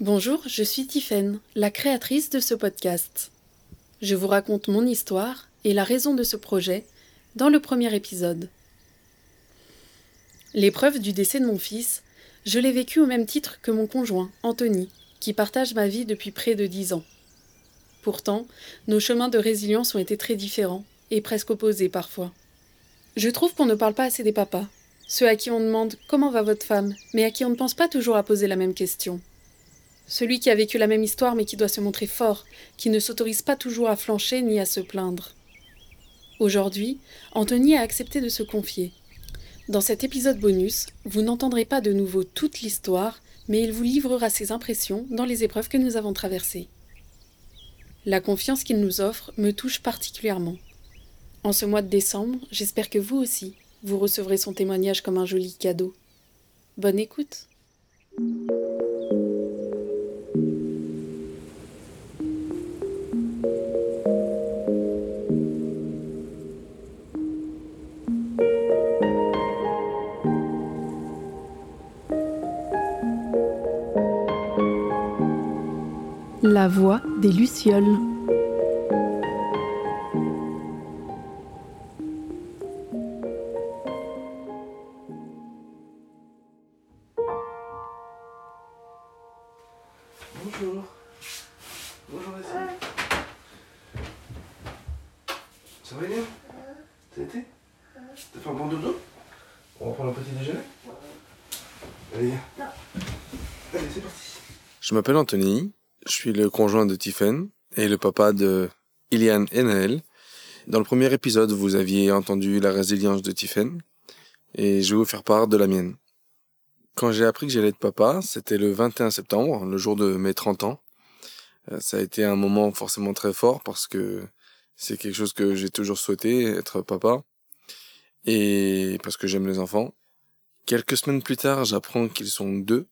Bonjour, je suis Tiffaine, la créatrice de ce podcast. Je vous raconte mon histoire et la raison de ce projet dans le premier épisode. L'épreuve du décès de mon fils, je l'ai vécue au même titre que mon conjoint, Anthony, qui partage ma vie depuis près de dix ans. Pourtant, nos chemins de résilience ont été très différents et presque opposés parfois. Je trouve qu'on ne parle pas assez des papas, ceux à qui on demande comment va votre femme, mais à qui on ne pense pas toujours à poser la même question. Celui qui a vécu la même histoire mais qui doit se montrer fort, qui ne s'autorise pas toujours à flancher ni à se plaindre. Aujourd'hui, Anthony a accepté de se confier. Dans cet épisode bonus, vous n'entendrez pas de nouveau toute l'histoire, mais il vous livrera ses impressions dans les épreuves que nous avons traversées. La confiance qu'il nous offre me touche particulièrement. En ce mois de décembre, j'espère que vous aussi, vous recevrez son témoignage comme un joli cadeau. Bonne écoute. La voix des Lucioles. Bonjour. Bonjour Essie. Ça va bien Ça a été? T'as fait un bon dodo? On va prendre un petit déjeuner? Allez, viens. Allez, c'est parti. Je m'appelle Anthony, je suis le conjoint de Tiffen et le papa de Ilian et Naël. Dans le premier épisode, vous aviez entendu la résilience de Tiffen et je vais vous faire part de la mienne. Quand j'ai appris que j'allais être papa, c'était le 21 septembre, le jour de mes 30 ans. Euh, Ça a été un moment forcément très fort parce que c'est quelque chose que j'ai toujours souhaité, être papa. Et parce que j'aime les enfants. Quelques semaines plus tard, j'apprends qu'ils sont deux.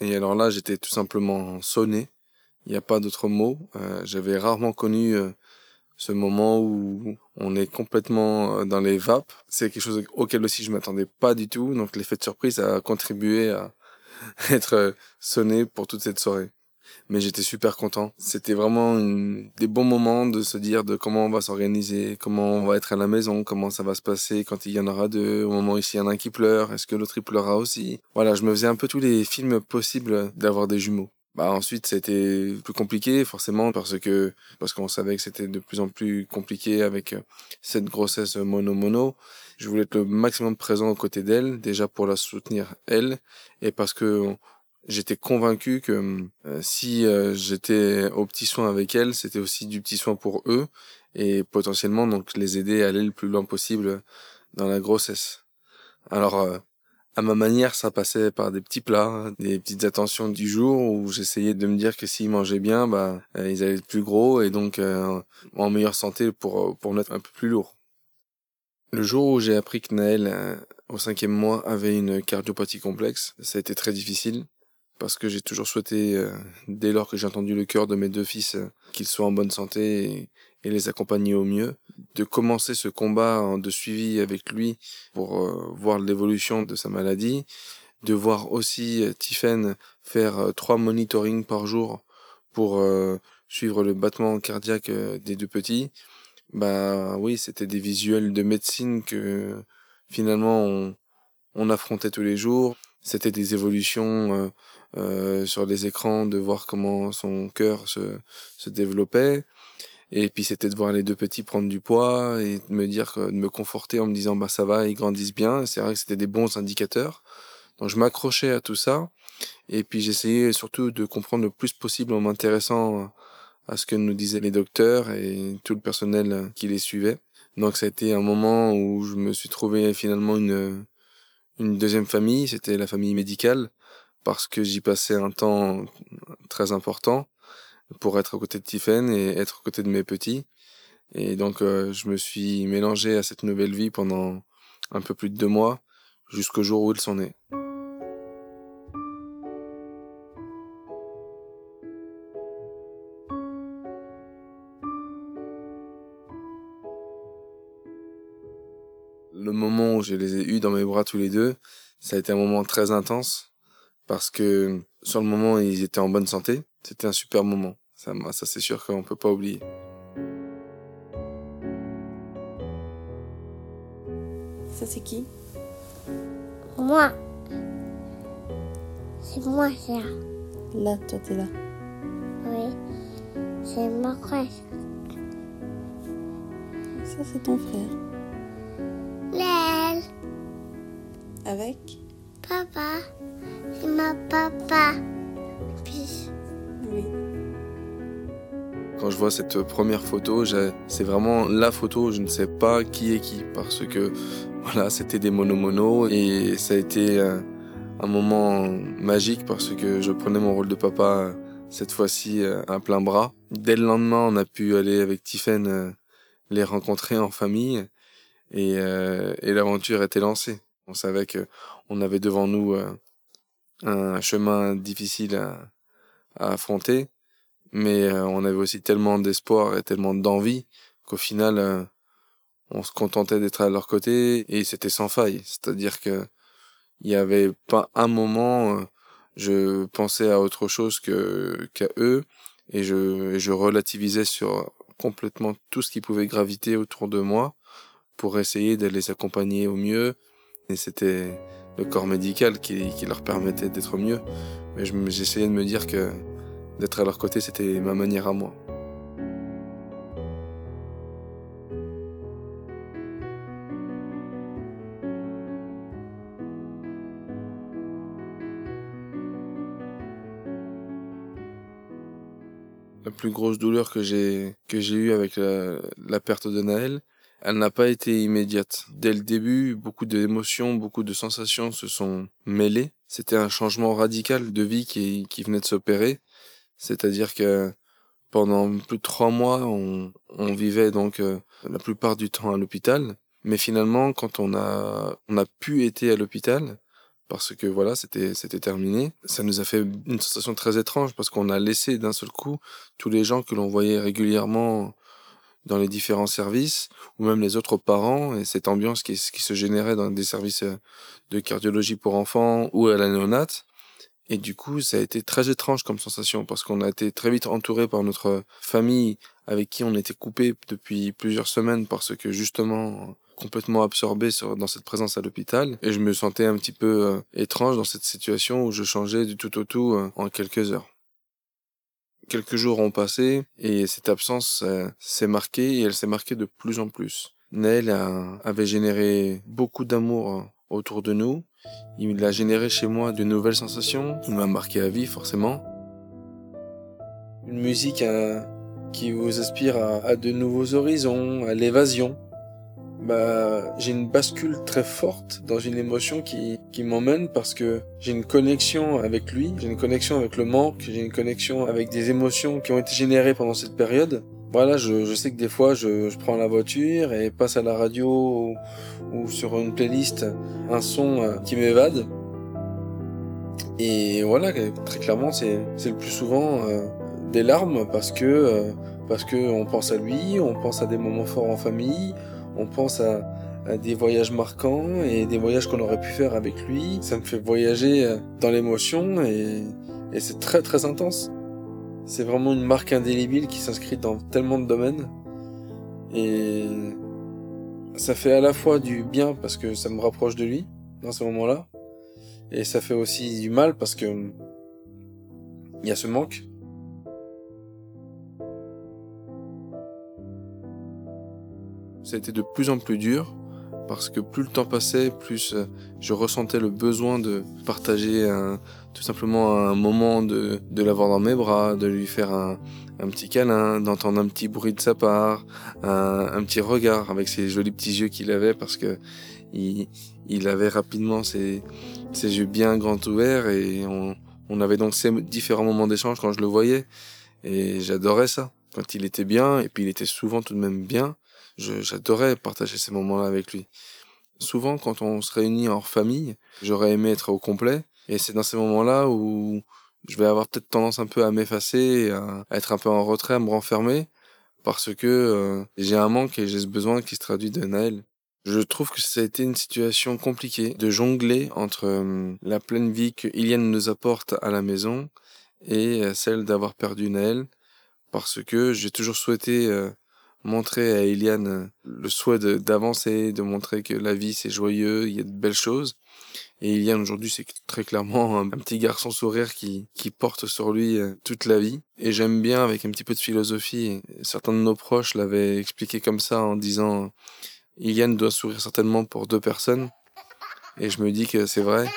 Et alors là, j'étais tout simplement sonné. Il n'y a pas d'autre mot. Euh, J'avais rarement connu euh, ce moment où on est complètement euh, dans les vapes. C'est quelque chose auquel aussi je m'attendais pas du tout. Donc l'effet de surprise a contribué à être sonné pour toute cette soirée. Mais j'étais super content. C'était vraiment des bons moments de se dire de comment on va s'organiser, comment on va être à la maison, comment ça va se passer quand il y en aura deux, au moment où il y en a un qui pleure, est-ce que l'autre il pleurera aussi. Voilà, je me faisais un peu tous les films possibles d'avoir des jumeaux. Bah ensuite c'était plus compliqué forcément parce que parce qu'on savait que c'était de plus en plus compliqué avec euh, cette grossesse mono mono. Je voulais être le maximum présent aux côtés d'elle déjà pour la soutenir elle et parce que j'étais convaincu que euh, si euh, j'étais au petit soin avec elle, c'était aussi du petit soin pour eux et potentiellement donc les aider à aller le plus loin possible dans la grossesse. Alors euh, à ma manière, ça passait par des petits plats, des petites attentions du jour où j'essayais de me dire que s'ils mangeaient bien, bah, euh, ils allaient être plus gros et donc euh, en meilleure santé pour, pour être un peu plus lourd. Le jour où j'ai appris que Naël, euh, au cinquième mois, avait une cardiopathie complexe, ça a été très difficile parce que j'ai toujours souhaité, euh, dès lors que j'ai entendu le cœur de mes deux fils, euh, qu'ils soient en bonne santé et les accompagner au mieux, de commencer ce combat en- de suivi avec lui pour euh, voir l'évolution de sa maladie, de voir aussi euh, Tiffen faire euh, trois monitorings par jour pour euh, suivre le battement cardiaque des deux petits. Bah oui, c'était des visuels de médecine que finalement on, on affrontait tous les jours. C'était des évolutions sur les écrans, de voir comment son cœur se, se développait. Et puis c'était de voir les deux petits prendre du poids et de me dire, de me conforter en me disant bah ça va, ils grandissent bien. C'est vrai que c'était des bons indicateurs. Donc je m'accrochais à tout ça. Et puis j'essayais surtout de comprendre le plus possible en m'intéressant à ce que nous disaient les docteurs et tout le personnel qui les suivait. Donc ça a été un moment où je me suis trouvé finalement une, une deuxième famille, c'était la famille médicale, parce que j'y passais un temps très important pour être à côté de Tiffen et être à côté de mes petits. Et donc euh, je me suis mélangé à cette nouvelle vie pendant un peu plus de deux mois, jusqu'au jour où ils sont nés. Le moment où je les ai eus dans mes bras tous les deux, ça a été un moment très intense parce que sur le moment, ils étaient en bonne santé. C'était un super moment. Ça, ça c'est sûr qu'on peut pas oublier. Ça, c'est qui? Moi. C'est moi, ça. Là, toi, t'es là. Oui. C'est ma frère. Ça, c'est ton frère. L'aile. Avec? Papa. C'est ma papa. Quand je vois cette première photo, c'est vraiment la photo, je ne sais pas qui est qui, parce que voilà, c'était des mono-mono et ça a été un, moment magique parce que je prenais mon rôle de papa cette fois-ci euh, à plein bras. Dès le lendemain, on a pu aller avec Tiffen euh, les rencontrer en famille et, euh, et l'aventure était lancée. On savait que on avait devant nous un chemin difficile à affronter, mais euh, on avait aussi tellement d'espoir et tellement d'envie qu'au final, euh, on se contentait d'être à leur côté et c'était sans faille. C'est-à-dire que il y avait pas un moment, euh, je pensais à autre chose que qu'à eux et je, je relativisais sur complètement tout ce qui pouvait graviter autour de moi pour essayer de les accompagner au mieux. Et c'était le corps médical qui, qui leur permettait d'être mieux. Mais j'essayais de me dire que d'être à leur côté, c'était ma manière à moi. La plus grosse douleur que j'ai que eue avec la, perte de Naël, elle n'a pas été immédiate. Dès le début, beaucoup d'émotions, beaucoup de sensations se sont mêlées. C'était un changement radical de vie qui venait de s'opérer. C'est-à-dire que pendant plus de trois mois, on, vivait donc euh, la plupart du temps à l'hôpital. Mais finalement, quand on a, on a pu être à l'hôpital, parce que voilà, c'était, c'était terminé, ça nous a fait une sensation très étrange parce qu'on a laissé d'un seul coup tous les gens que l'on voyait régulièrement dans les différents services, ou même les autres parents, et cette ambiance qui, qui se générait dans des services euh, de cardiologie pour enfants ou à la néonate. Et du coup, ça a été très étrange comme sensation, parce qu'on a été très vite entouré par notre famille, avec qui on était coupé depuis plusieurs semaines, parce que justement, complètement absorbé sur, dans cette présence à l'hôpital, et je me sentais un petit peu euh, étrange dans cette situation où je changeais du tout au tout euh, en quelques heures. Quelques jours ont passé et cette absence euh, s'est marquée et elle s'est marquée de plus en plus. A- avait généré beaucoup d'amour autour de nous. Il a généré chez moi de nouvelles sensations. Il m'a marqué à vie, forcément. Une musique euh, qui vous aspire à, à de nouveaux horizons, à l'évasion. Bah, j'ai une bascule très forte dans une émotion qui, qui m'emmène parce que j'ai une connexion avec lui, j'ai une connexion avec le manque, j'ai une connexion avec des émotions qui ont été générées pendant cette période. Voilà, je, je sais que des fois, je, prends la voiture et passe à la radio ou, sur une playlist un son euh, qui m'évade. Et voilà, très clairement, c'est le plus souvent euh, des larmes parce que euh, parce on pense à lui, on pense à des moments forts en famille, on pense à, des voyages marquants et des voyages qu'on aurait pu faire avec lui. Ça me fait voyager dans l'émotion et c'est très très intense. C'est vraiment une marque indélébile qui s'inscrit dans tellement de domaines. Et ça fait à la fois du bien parce que ça me rapproche de lui dans ce moment-là. Et ça fait aussi du mal parce que il y a ce manque. Ça a été de plus en plus dur parce que plus le temps passait, plus euh, je ressentais le besoin de partager un, tout simplement un moment de, de l'avoir dans mes bras, de lui faire un, un petit câlin, d'entendre un petit bruit de sa part, un, un petit regard avec ses jolis petits yeux qu'il avait parce que il, il avait rapidement ses, ses yeux bien grands ouverts et on, on avait donc ces différents moments d'échange quand je le voyais et j'adorais ça. Quand il était bien, et puis il était souvent tout de même bien, j'adorais partager ces moments-là avec lui. Souvent, quand on se réunit hors famille, j'aurais aimé être au complet, et c'est dans ces moments-là où je vais avoir peut-être tendance un peu à m'effacer, à, être un peu en retrait, à me renfermer, parce que euh, j'ai un manque et j'ai ce besoin qui se traduit de Naël. Je trouve que ça a été une situation compliquée de jongler entre euh, la pleine vie que Iliane nous apporte à la maison et euh, celle d'avoir perdu Naël parce que j'ai toujours souhaité montrer à Iliane le souhait d'avancer, de, montrer que la vie c'est joyeux, il y a de belles choses. Et Iliane aujourd'hui c'est très clairement un, petit garçon sourire qui, qui porte sur lui toute la vie. Et j'aime bien avec un petit peu de philosophie, certains de nos proches l'avaient expliqué comme ça en disant Iliane doit sourire certainement pour deux personnes. Et je me dis que c'est vrai.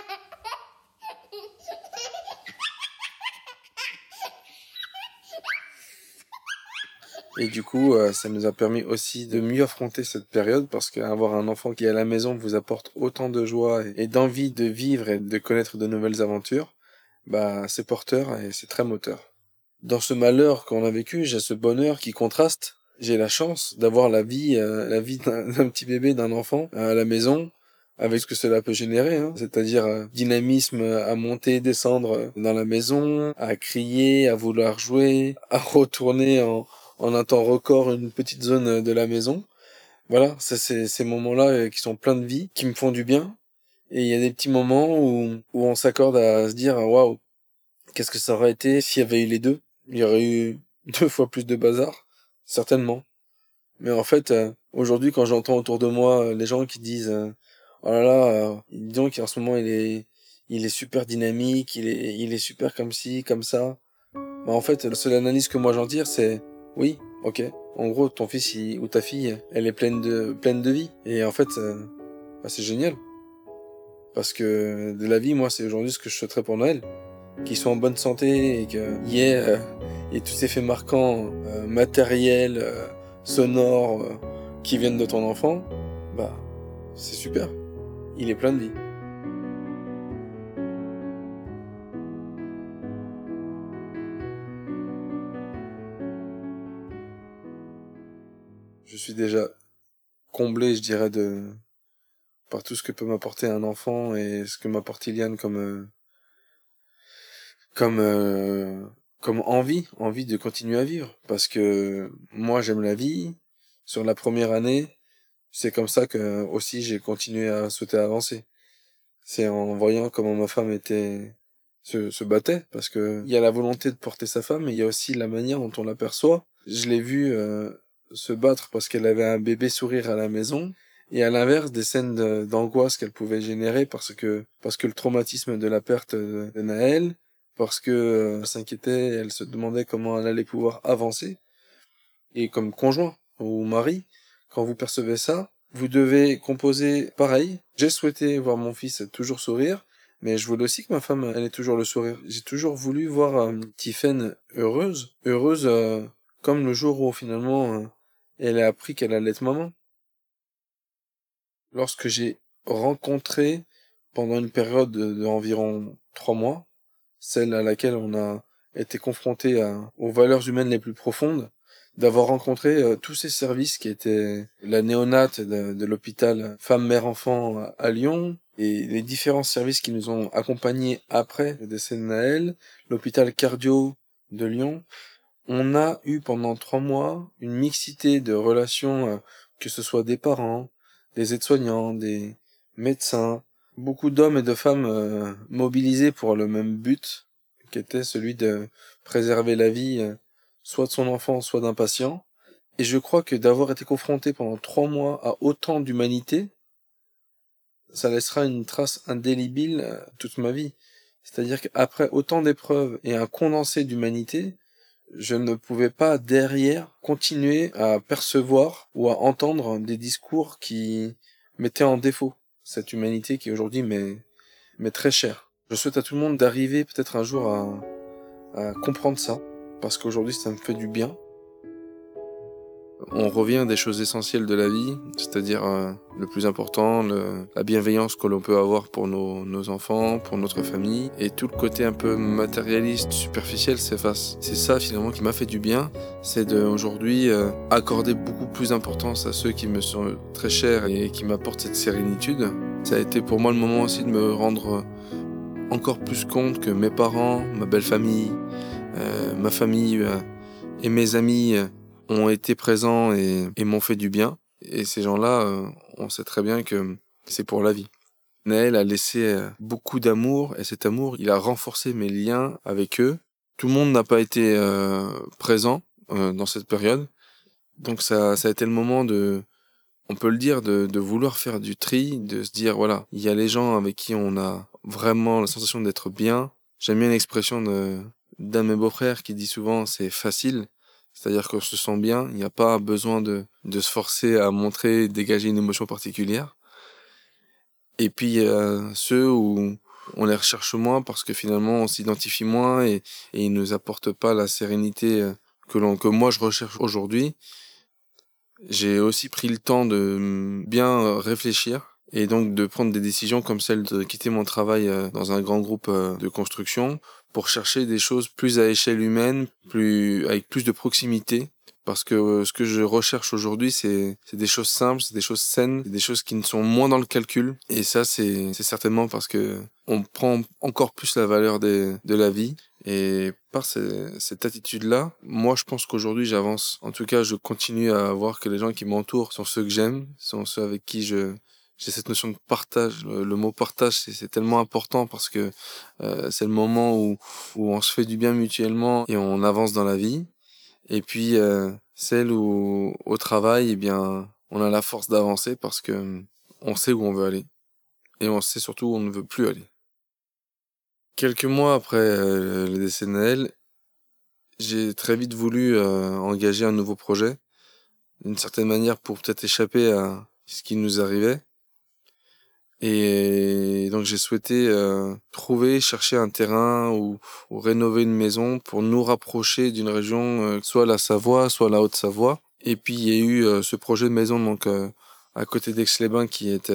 Et du coup, euh, ça nous a permis aussi de mieux affronter cette période parce qu'avoir un enfant qui est à la maison vous apporte autant de joie et d'envie de vivre et de connaître de nouvelles aventures, bah, c'est porteur et c'est très moteur. Dans ce malheur qu'on a vécu, j'ai ce bonheur qui contraste j'ai la chance d'avoir la vie, euh, la vie d'un petit bébé, d'un enfant à la maison, avec ce que cela peut générer, hein. c'est-à-dire euh, dynamisme à monter, descendre dans la maison, à crier, à vouloir jouer, à retourner en, en un temps record une petite zone de la maison. Voilà, c'est ces moments-là euh, qui sont pleins de vie, qui me font du bien. Et il y a des petits moments où, où on s'accorde à se dire, waouh, qu'est-ce que ça aurait été s'il y avait eu les deux? Il y aurait eu deux fois plus de bazar certainement. Mais en fait, euh, aujourd'hui, quand j'entends autour de moi euh, les gens qui disent euh, oh là là, disons qu'en ce moment il est, il est super dynamique, il est, il est super comme ci, comme ça. Bah en fait, la seule analyse que moi j'en tire, c'est oui, ok. En gros, ton fils ou ta fille, elle est pleine de, pleine de vie. Et en fait, bah, c'est génial. Parce que de la vie, moi, c'est aujourd'hui ce que je souhaiterais pour Noël. Qu'ils soient en bonne santé et qu'il y ait et tous ces faits marquants euh, matériels, euh, sonores euh, qui viennent de ton enfant, bah c'est super. Il est plein de vie. Je suis déjà comblé, je dirais, de par tout ce que peut m'apporter un enfant et ce que m'apporte Iliane comme comme comme envie, envie de continuer à vivre. Parce que moi, j'aime la vie. Sur la première année, c'est comme ça que aussi j'ai continué à souhaiter avancer. C'est en voyant comment ma femme était se, se battait parce que il y a la volonté de porter sa femme mais il y a aussi la manière dont on l'aperçoit. Je l'ai vu euh, se battre parce qu'elle avait un bébé sourire à la maison et à l'inverse des scènes d'angoisse qu'elle pouvait générer parce que parce que le traumatisme de la perte de Naël parce que euh, s'inquiétait, elle se demandait comment elle allait pouvoir avancer. Et comme conjoint ou mari, quand vous percevez ça, vous devez composer pareil. J'ai souhaité voir mon fils toujours sourire, mais je voulais aussi que ma femme elle ait toujours le sourire. J'ai toujours voulu voir euh, heureuse, heureuse euh, comme le jour où finalement euh, elle a appris qu'elle allait être maman. Lorsque j'ai rencontré pendant une période d'environ trois mois celle à laquelle on a été confronté aux valeurs humaines les plus profondes, d'avoir rencontré euh, tous ces services qui étaient la néonate de, l'hôpital femme-mère-enfant à, Lyon et les différents services qui nous ont accompagnés après le décès de Naël, l'hôpital cardio de Lyon. On a eu pendant trois mois une mixité de relations, euh, que ce soit des parents, des aides-soignants, des médecins, beaucoup d'hommes et de femmes euh, mobilisés pour le même but, qui était celui de préserver la vie euh, soit de son enfant, soit d'un patient. Et je crois que d'avoir été confronté pendant trois mois à autant d'humanité, ça laissera une trace indélébile toute ma vie. C'est-à-dire qu'après autant d'épreuves et un condensé d'humanité, je ne pouvais pas derrière continuer à percevoir ou à entendre des discours qui mettaient en défaut cette humanité qui aujourd'hui m'est très chère. Je souhaite à tout le monde d'arriver peut-être un jour à, à comprendre ça, parce qu'aujourd'hui ça me fait du bien, on revient des choses essentielles de la vie, c'est-à-dire euh, le plus important, la bienveillance que l'on peut avoir pour nos, enfants, pour notre famille, et tout le côté un peu matérialiste, superficiel s'efface. C'est ça finalement qui m'a fait du bien, c'est d'aujourd'hui euh, accorder beaucoup plus d'importance à ceux qui me sont très chers et qui m'apportent cette sérénitude. Ça a été pour moi le moment aussi de me rendre encore plus compte que mes parents, ma belle famille, euh, ma famille et mes amis ont été présents et, m'ont fait du bien. Et ces gens-là, euh, on sait très bien que c'est pour la vie. Naël a laissé euh, beaucoup d'amour et cet amour, il a renforcé mes liens avec eux. Tout le monde n'a pas été euh, présent dans cette période. Donc ça, a été le moment de, on peut le dire, de, de vouloir faire du tri, de se dire, voilà, il y a les gens avec qui on a vraiment la sensation d'être bien. J'aime bien l'expression de, d'un de mes beaux-frères qui dit souvent c'est facile. C'est-à-dire qu'on se sent bien, il n'y a pas besoin de, de se forcer à montrer, dégager une émotion particulière. Et puis ceux où on les recherche moins parce que finalement on s'identifie moins et, et ils nous apportent pas la sérénité euh, que, que moi je recherche aujourd'hui. J'ai aussi pris le temps de bien réfléchir et donc de prendre des décisions comme celle de quitter mon travail euh, dans un grand groupe euh, de construction pour chercher des choses plus à échelle humaine, plus avec plus de proximité. Parce que euh, ce que je recherche aujourd'hui c'est des choses simples, c'est des choses saines, des choses qui ne sont moins dans le calcul. Et ça c'est c'est certainement parce que on prend encore plus la valeur des, de la vie. Et par cette attitude-là, moi je pense qu'aujourd'hui j'avance. En tout cas, je continue à voir que les gens qui m'entourent sont ceux que j'aime, sont ceux avec qui je j'ai cette notion de partage. Le, mot partage, c'est tellement important parce que euh, c'est le moment où, où on se fait du bien mutuellement et on avance dans la vie. Et puis euh, celle où au travail, eh bien, on a la force d'avancer parce que on sait où on veut aller et on sait surtout où on ne veut plus aller. Quelques mois après euh, le décès de Naël, j'ai très vite voulu euh, engager un nouveau projet, d'une certaine manière pour peut-être échapper à ce qui nous arrivait. Et donc j'ai souhaité euh, trouver, chercher un terrain ou, ou, rénover une maison pour nous rapprocher d'une région, euh, soit la Savoie, soit la Haute-Savoie. Et puis il y a eu euh, ce projet de maison donc à côté d'Aix-les-Bains qui est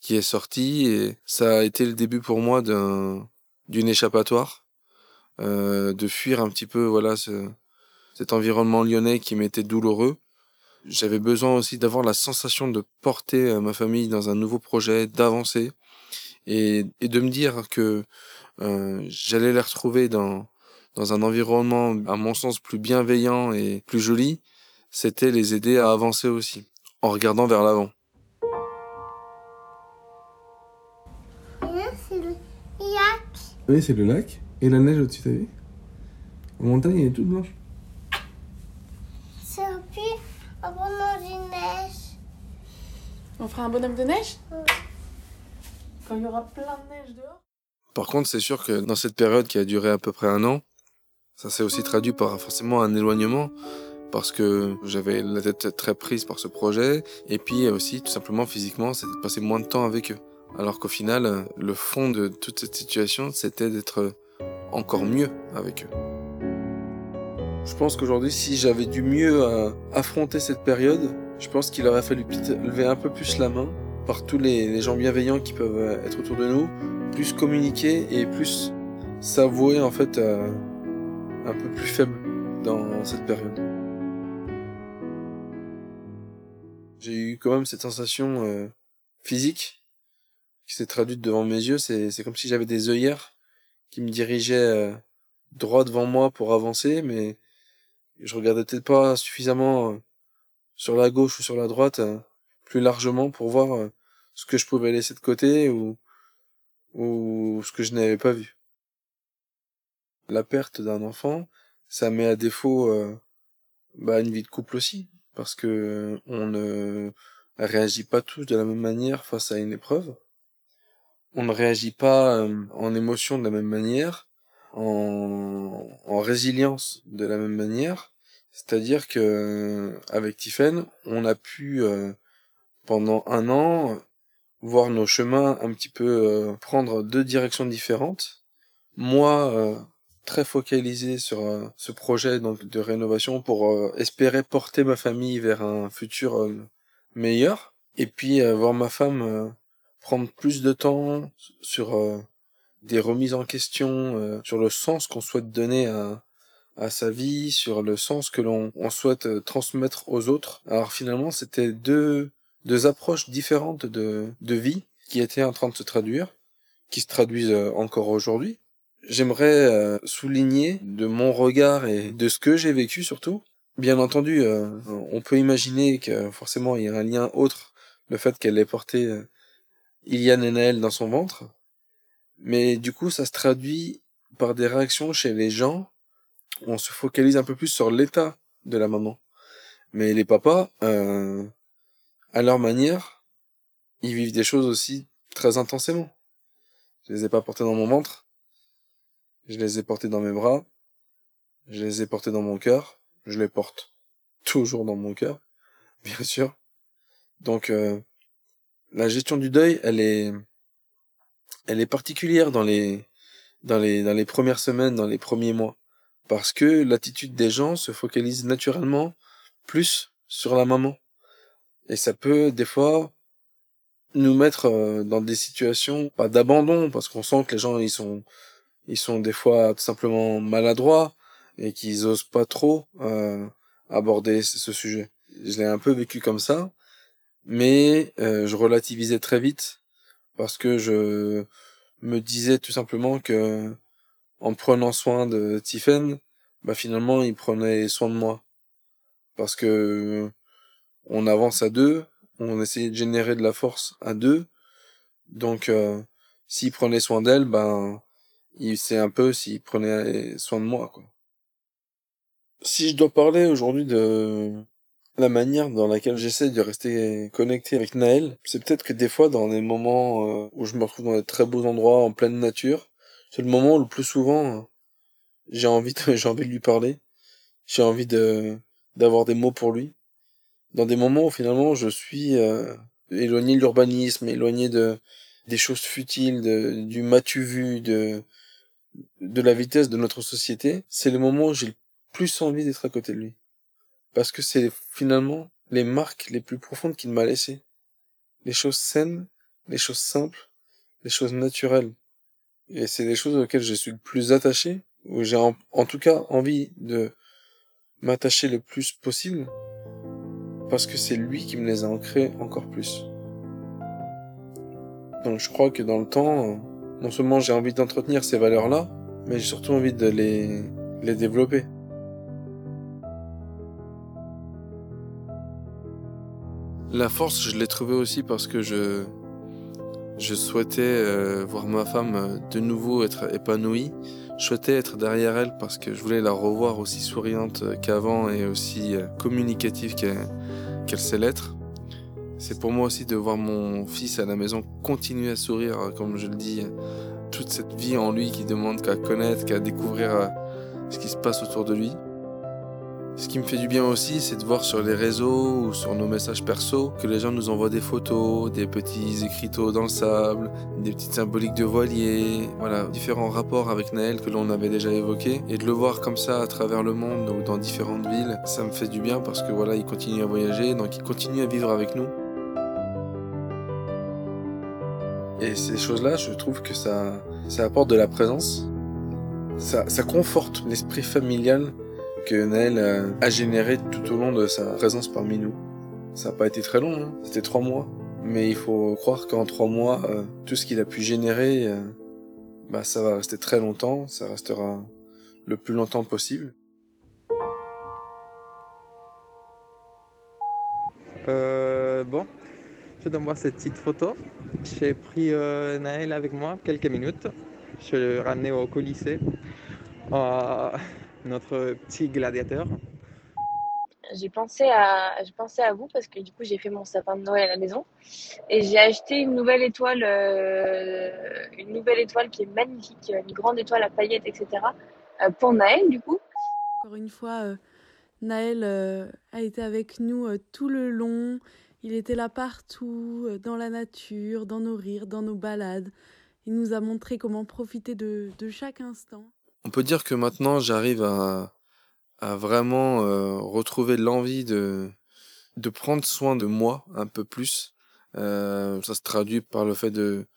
qui est sorti et ça a été le début pour moi d'un d'une échappatoire, de fuir un petit peu voilà ce, cet environnement lyonnais qui m'était douloureux j'avais besoin aussi d'avoir la sensation de porter euh, ma famille dans un nouveau projet, d'avancer et, et de me dire que euh, j'allais les retrouver dans, dans un environnement, à mon sens, plus bienveillant et plus joli, c'était les aider à avancer aussi, en regardant vers l'avant. c'est le lac. Oui, c'est le lac. Et la neige au-dessus, t'as vu? La montagne, elle est toute blanche. On fera un bonhomme de neige Quand il y aura plein de neige dehors Par contre, c'est sûr que dans cette période qui a duré à peu près un an, ça s'est aussi traduit par forcément un éloignement parce que j'avais la tête très prise par ce projet et puis aussi tout simplement physiquement, c'était de passer moins de temps avec eux. Alors qu'au final, le fond de toute cette situation, c'était d'être encore mieux avec eux. Je pense qu'aujourd'hui, si j'avais dû mieux euh, affronter cette période, je pense qu'il aurait fallu lever un peu plus la main par tous les, gens bienveillants qui peuvent euh, être autour de nous, plus communiquer et plus s'avouer en fait euh, un peu plus faible dans cette période. J'ai eu quand même cette sensation euh, physique qui s'est traduite devant mes yeux. C'est comme si j'avais des œillères qui me dirigeaient droit devant moi pour avancer, mais je regardais peut-être pas suffisamment sur la gauche ou sur la droite euh, plus largement pour voir euh, ce que je pouvais laisser de côté ou, ou ce que je n'avais pas vu. La perte d'un enfant, ça met à défaut euh, bah, une vie de couple aussi, parce que on ne réagit pas tous de la même manière face à une épreuve. On ne réagit pas en émotion de la même manière, en, en résilience de la même manière. C'est-à-dire que avec Tiffen, on a pu euh, pendant un an voir nos chemins un petit peu euh, prendre deux directions différentes. Moi, euh, très focalisé sur ce projet donc de rénovation pour espérer porter ma famille vers un futur meilleur, et puis voir ma femme prendre plus de temps sur des remises en question, sur le sens qu'on souhaite donner à à sa vie, sur le sens que l'on souhaite euh, transmettre aux autres. Alors finalement, c'était deux, deux approches différentes de, de vie qui étaient en train de se traduire, qui se traduisent euh, encore aujourd'hui. J'aimerais euh, souligner de mon regard et de ce que j'ai vécu surtout, Bien entendu, on peut imaginer que forcément il y a un lien autre, le fait qu'elle ait porté Iliane et Naël dans son ventre, mais du coup ça se traduit par des réactions chez les gens, on se focalise un peu plus sur l'état de la maman. Mais les papas, euh, à leur manière, ils vivent des choses aussi très intensément. Je les ai pas portés dans mon ventre, je les ai portés dans mes bras, je les ai portés dans mon cœur, je les porte toujours dans mon cœur, bien sûr. Donc euh, la gestion du deuil, elle est elle est particulière dans les dans les dans les premières semaines, dans les premiers mois parce que l'attitude des gens se focalise naturellement plus sur la maman. Et ça peut des fois nous mettre euh, dans des situations pas d'abandon parce qu'on sent que les gens ils sont ils sont des fois tout simplement maladroits et qu'ils osent pas trop euh, aborder ce sujet. Je l'ai un peu vécu comme ça, mais euh, je relativisais très vite parce que je me disais tout simplement que en prenant soin de Tiffen, bah finalement il prenait soin de moi parce que on avance à deux, on essayait de générer de la force à deux, donc euh, s'il prenait soin d'elle, ben il sait un peu s'il prenait soin de moi quoi. Si je dois parler aujourd'hui de la manière dans laquelle j'essaie de rester connecté avec Naël, c'est peut-être que des fois dans des moments euh, où je me retrouve dans des très beaux endroits en pleine nature, c'est le moment où le plus souvent j'ai envie de, j'ai envie de lui parler, j'ai envie de d'avoir des mots pour lui. Dans des moments où finalement je suis euh, éloigné de l'urbanisme, éloigné de des choses futiles, de, du matu vu, de de la vitesse de notre société, c'est le moment où j'ai le plus envie d'être à côté de lui. Parce que c'est finalement les marques les plus profondes qu'il m'a laissées. Les choses saines, les choses simples, les choses naturelles. Et c'est des choses auxquelles je suis le plus attaché, où j'ai en, tout cas envie de m'attacher le plus possible, parce que c'est lui qui me les a ancrés encore plus. Donc je crois que dans le temps, non seulement j'ai envie d'entretenir ces valeurs-là, mais j'ai surtout envie de les développer. La force, je l'ai trouvée aussi parce que je, je souhaitais euh, voir ma femme euh, de nouveau être épanouie. Je souhaitais être derrière elle parce que je voulais la revoir aussi souriante euh, qu'avant et aussi euh, communicative qu'elle qu sait l'être. C'est pour moi aussi de voir mon fils à la maison continuer à sourire, comme je le dis, toute cette vie en lui qui demande qu'à connaître, qu'à découvrir ce qui se passe autour de lui. Ce qui me fait du bien aussi, c'est de voir sur les réseaux ou sur nos messages perso que les gens nous envoient des photos, des petits écriteaux dans le sable, des petites symboliques de voilier, voilà, différents rapports avec Naël que l'on avait déjà évoqués. Et de le voir comme ça à travers le monde ou dans différentes villes, ça me fait du bien parce que voilà, il continue à voyager, donc il continue à vivre avec nous. Et ces choses-là, je trouve que ça, ça apporte de la présence. Ça, ça conforte l'esprit familial que Naël a généré tout au long de sa présence parmi nous. Ça n'a pas été très long, hein c'était trois mois. Mais il faut croire qu'en trois mois, euh, tout ce qu'il a pu générer, euh, bah, ça va rester très longtemps, ça restera le plus longtemps possible. Euh, bon, je donne moi cette petite photo. J'ai pris Naël avec moi quelques minutes. Je l'ai ramené au Colisée. Notre petit gladiateur. J'ai pensé à, j'ai pensé à vous parce que du coup j'ai fait mon sapin de Noël à la maison et j'ai acheté une nouvelle étoile, euh, une nouvelle étoile qui est magnifique, une grande étoile à paillettes, etc. Euh, pour Naël du coup. Encore une fois, euh, Naël euh, a été avec nous euh, tout le long. Il était là partout, euh, dans la nature, dans nos rires, dans nos balades. Il nous a montré comment profiter de, de chaque instant. On peut dire que maintenant j'arrive à, vraiment euh, retrouver l'envie de, de prendre soin de moi un peu plus. Euh, ça se traduit par le fait de,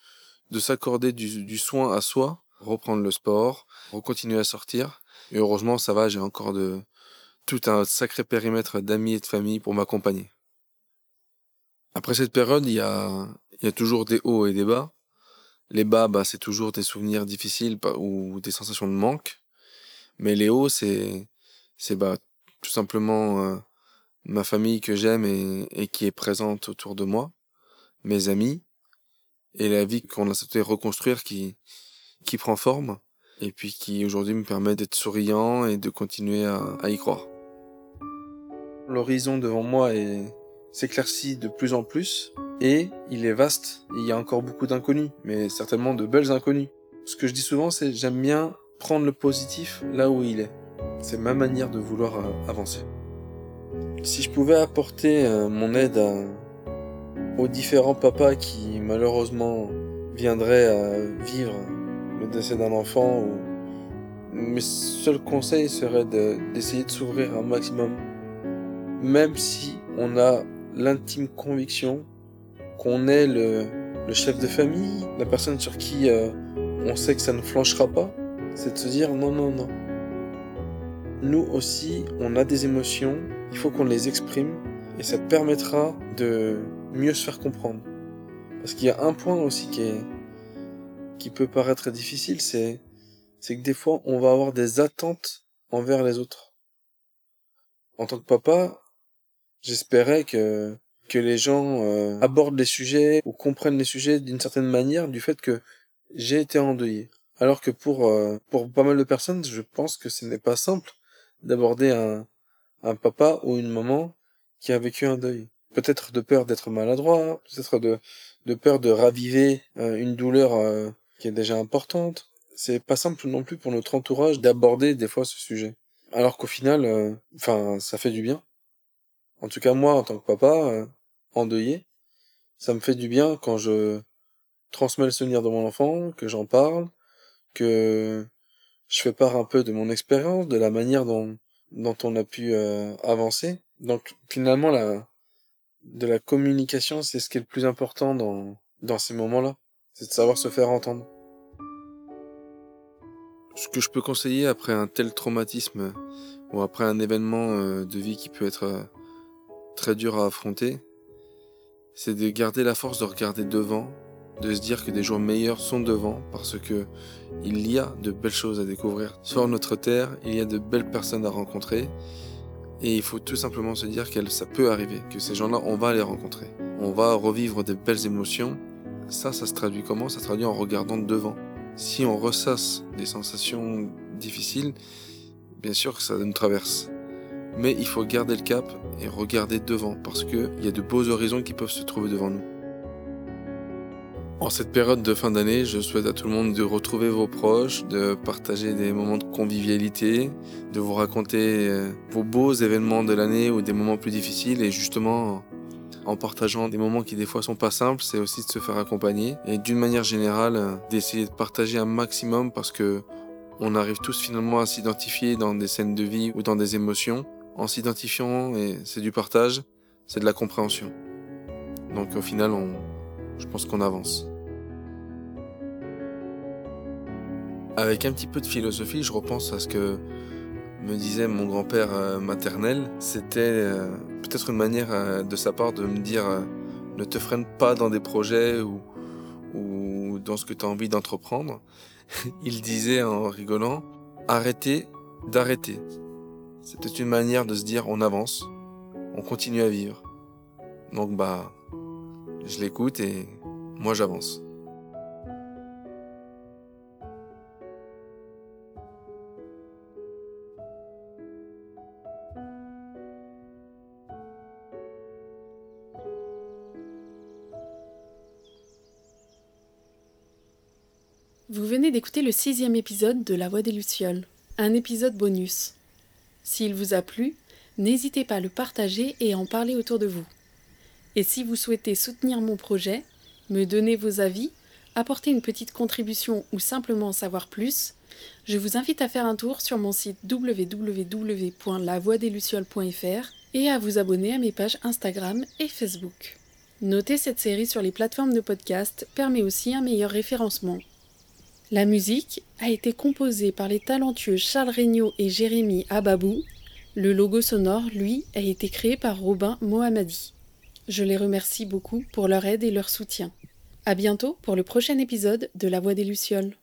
de s'accorder du, du soin à soi, reprendre le sport, recontinuer à sortir. Et heureusement, ça va, j'ai encore de, tout un sacré périmètre d'amis et de famille pour m'accompagner. Après cette période, il y a, il y a toujours des hauts et des bas. Les bas, bah, c'est toujours des souvenirs difficiles ou des sensations de manque. Mais les hauts, c'est, c'est bah, tout simplement euh, ma famille que j'aime et, qui est présente autour de moi, mes amis, et la vie qu'on a souhaité reconstruire qui, qui prend forme, et puis qui aujourd'hui me permet d'être souriant et de continuer à, à y croire. L'horizon devant moi s'éclaircit de plus en plus, et il est vaste, il y a encore beaucoup d'inconnus, mais certainement de belles inconnus. Ce que je dis souvent, c'est j'aime bien prendre le positif là où il est. C'est ma manière de vouloir euh, avancer. Si je pouvais apporter euh, mon aide aux différents papas qui malheureusement viendraient vivre le décès d'un enfant, mes seuls conseils seraient d'essayer de, s'ouvrir un maximum, même si on a l'intime conviction qu'on est le, chef de famille, la personne sur qui euh, on sait que ça ne flanchera pas, c'est de se dire non, non, non. Nous aussi, on a des émotions, il faut qu'on les exprime et ça permettra de mieux se faire comprendre. Parce qu'il y a un point aussi qui qui peut paraître difficile, c'est, c'est que des fois, on va avoir des attentes envers les autres. En tant que papa, j'espérais que, que les gens euh, abordent les sujets ou comprennent les sujets d'une certaine manière du fait que j'ai été endeuillé. Alors que pour, euh, pour pas mal de personnes, je pense que ce n'est pas simple d'aborder un, un papa ou une maman qui a vécu un deuil. Peut-être de peur d'être maladroit, peut-être de, de peur de raviver euh, une douleur qui est déjà importante. C'est pas simple non plus pour notre entourage d'aborder des fois ce sujet. Alors qu'au final, enfin, ça fait du bien. En tout cas, moi, en tant que papa, endeuillé, ça me fait du bien quand je transmets le souvenir de mon enfant, que j'en parle, que je fais part un peu de mon expérience, de la manière dont, on a pu euh, avancer. Donc finalement, de la communication, c'est ce qui est le plus important dans, dans ces moments-là. C'est de savoir se faire entendre. Ce que je peux conseiller après un tel traumatisme ou après un événement euh, de vie qui peut être euh, très dur à affronter, c'est de garder la force de regarder devant de se dire que des jours meilleurs sont devant parce que il y a de belles choses à découvrir sur notre terre, il y a de belles personnes à rencontrer et il faut tout simplement se dire que ça peut arriver, que ces gens-là, on va les rencontrer. On va revivre des belles émotions. Ça, ça se traduit comment? Ça se traduit en regardant devant. Si on ressasse des sensations difficiles, bien sûr que ça nous traverse. Mais il faut garder le cap et regarder devant parce qu'il y a de beaux horizons qui peuvent se trouver devant nous. En cette période de fin d'année, je souhaite à tout le monde de retrouver vos proches, de partager des moments de convivialité, de vous raconter euh, vos beaux événements de l'année ou des moments plus difficiles et justement en partageant des moments qui des fois sont pas simples, c'est aussi de se faire accompagner et d'une manière générale euh, d'essayer de partager un maximum parce que on arrive tous finalement à s'identifier dans des scènes de vie ou dans des émotions. En s'identifiant, et c'est du partage, c'est de la compréhension. Donc au final, je pense qu'on avance. Avec un petit peu de philosophie, je repense à ce que me disait mon grand-père euh, maternel. C'était euh, peut-être une manière euh, de sa part de me dire ne te freine pas dans des projets ou, ou dans ce que tu as envie d'entreprendre. Il disait en rigolant arrêtez d'arrêter. C'était une manière de se dire on avance, on continue à vivre. Donc bah je l'écoute et moi j'avance. Vous venez d'écouter le sixième épisode de La Voix des Lucioles, un épisode bonus. S'il vous a plu, n'hésitez pas à le partager et à en parler autour de vous. Et si vous souhaitez soutenir mon projet, me donner vos avis, apporter une petite contribution ou simplement en savoir plus, je vous invite à faire un tour sur mon site www.lavoixdelucioles.fr et à vous abonner à mes pages Instagram et Facebook. Noter cette série sur les plateformes de podcast permet aussi un meilleur référencement. La musique a été composée par les talentueux Charles Regnault et Jérémy Ababou. Le logo sonore, lui, a été créé par Robin Mohammadi. Je les remercie beaucoup pour leur aide et leur soutien. À bientôt pour le prochain épisode de La Voix des Lucioles.